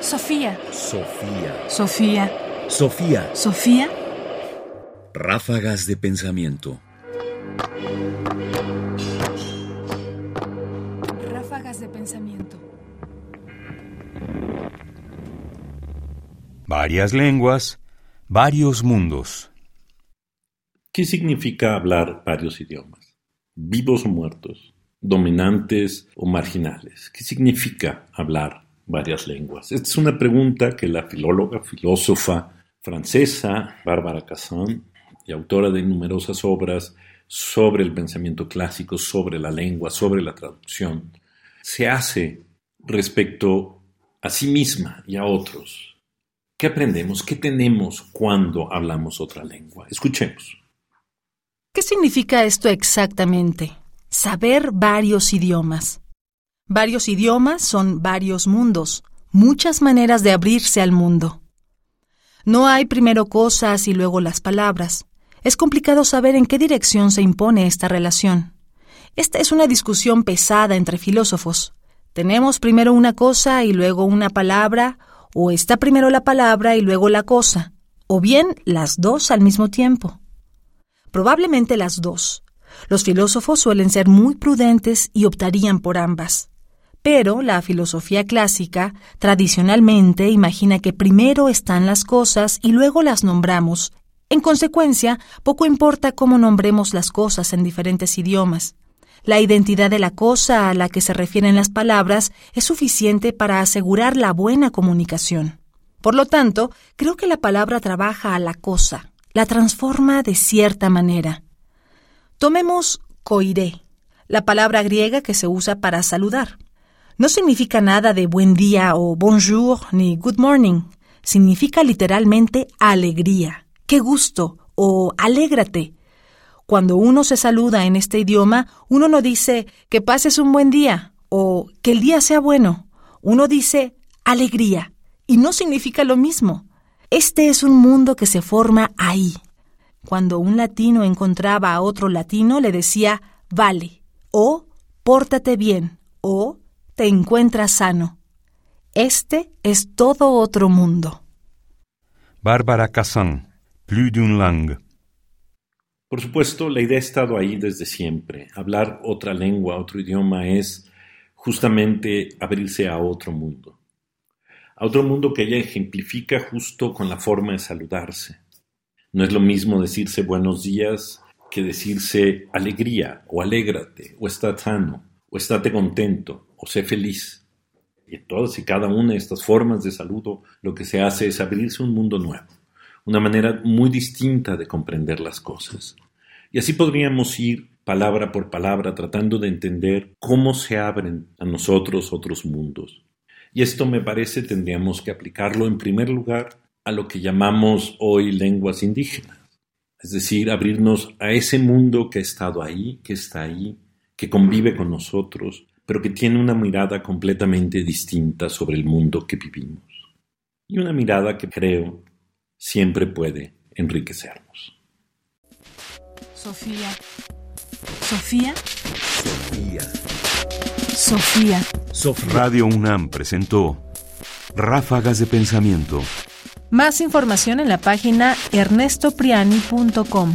Sofía. Sofía. Sofía. Sofía. Sofía. Ráfagas de pensamiento. Ráfagas de pensamiento. Varias lenguas, varios mundos. ¿Qué significa hablar varios idiomas? ¿Vivos o muertos? ¿Dominantes o marginales? ¿Qué significa hablar varias lenguas? Esta es una pregunta que la filóloga, filósofa francesa Bárbara Cassin, y autora de numerosas obras sobre el pensamiento clásico, sobre la lengua, sobre la traducción, se hace respecto a sí misma y a otros. ¿Qué aprendemos? ¿Qué tenemos cuando hablamos otra lengua? Escuchemos. ¿Qué significa esto exactamente? Saber varios idiomas. Varios idiomas son varios mundos, muchas maneras de abrirse al mundo. No hay primero cosas y luego las palabras. Es complicado saber en qué dirección se impone esta relación. Esta es una discusión pesada entre filósofos. ¿Tenemos primero una cosa y luego una palabra? ¿O está primero la palabra y luego la cosa? ¿O bien las dos al mismo tiempo? Probablemente las dos. Los filósofos suelen ser muy prudentes y optarían por ambas. Pero la filosofía clásica tradicionalmente imagina que primero están las cosas y luego las nombramos. En consecuencia, poco importa cómo nombremos las cosas en diferentes idiomas. La identidad de la cosa a la que se refieren las palabras es suficiente para asegurar la buena comunicación. Por lo tanto, creo que la palabra trabaja a la cosa, la transforma de cierta manera. Tomemos koiré, la palabra griega que se usa para saludar. No significa nada de buen día o bonjour ni good morning. Significa literalmente alegría, qué gusto o alégrate. Cuando uno se saluda en este idioma, uno no dice que pases un buen día o que el día sea bueno. Uno dice alegría y no significa lo mismo. Este es un mundo que se forma ahí. Cuando un latino encontraba a otro latino, le decía vale, o pórtate bien, o te encuentras sano. Este es todo otro mundo. Bárbara Cassin, Plus d'une langue. Por supuesto, la idea ha estado ahí desde siempre. Hablar otra lengua, otro idioma es justamente abrirse a otro mundo a otro mundo que ella ejemplifica justo con la forma de saludarse. No es lo mismo decirse buenos días que decirse alegría o alégrate o está sano o estate contento o sé feliz. Y todas y cada una de estas formas de saludo lo que se hace es abrirse un mundo nuevo, una manera muy distinta de comprender las cosas. Y así podríamos ir palabra por palabra tratando de entender cómo se abren a nosotros otros mundos, y esto me parece tendríamos que aplicarlo en primer lugar a lo que llamamos hoy lenguas indígenas. Es decir, abrirnos a ese mundo que ha estado ahí, que está ahí, que convive con nosotros, pero que tiene una mirada completamente distinta sobre el mundo que vivimos. Y una mirada que creo siempre puede enriquecernos. Sofía. Sofía. Sofía. Sofía. Sofía. Radio UNAM presentó Ráfagas de Pensamiento. Más información en la página ernestopriani.com.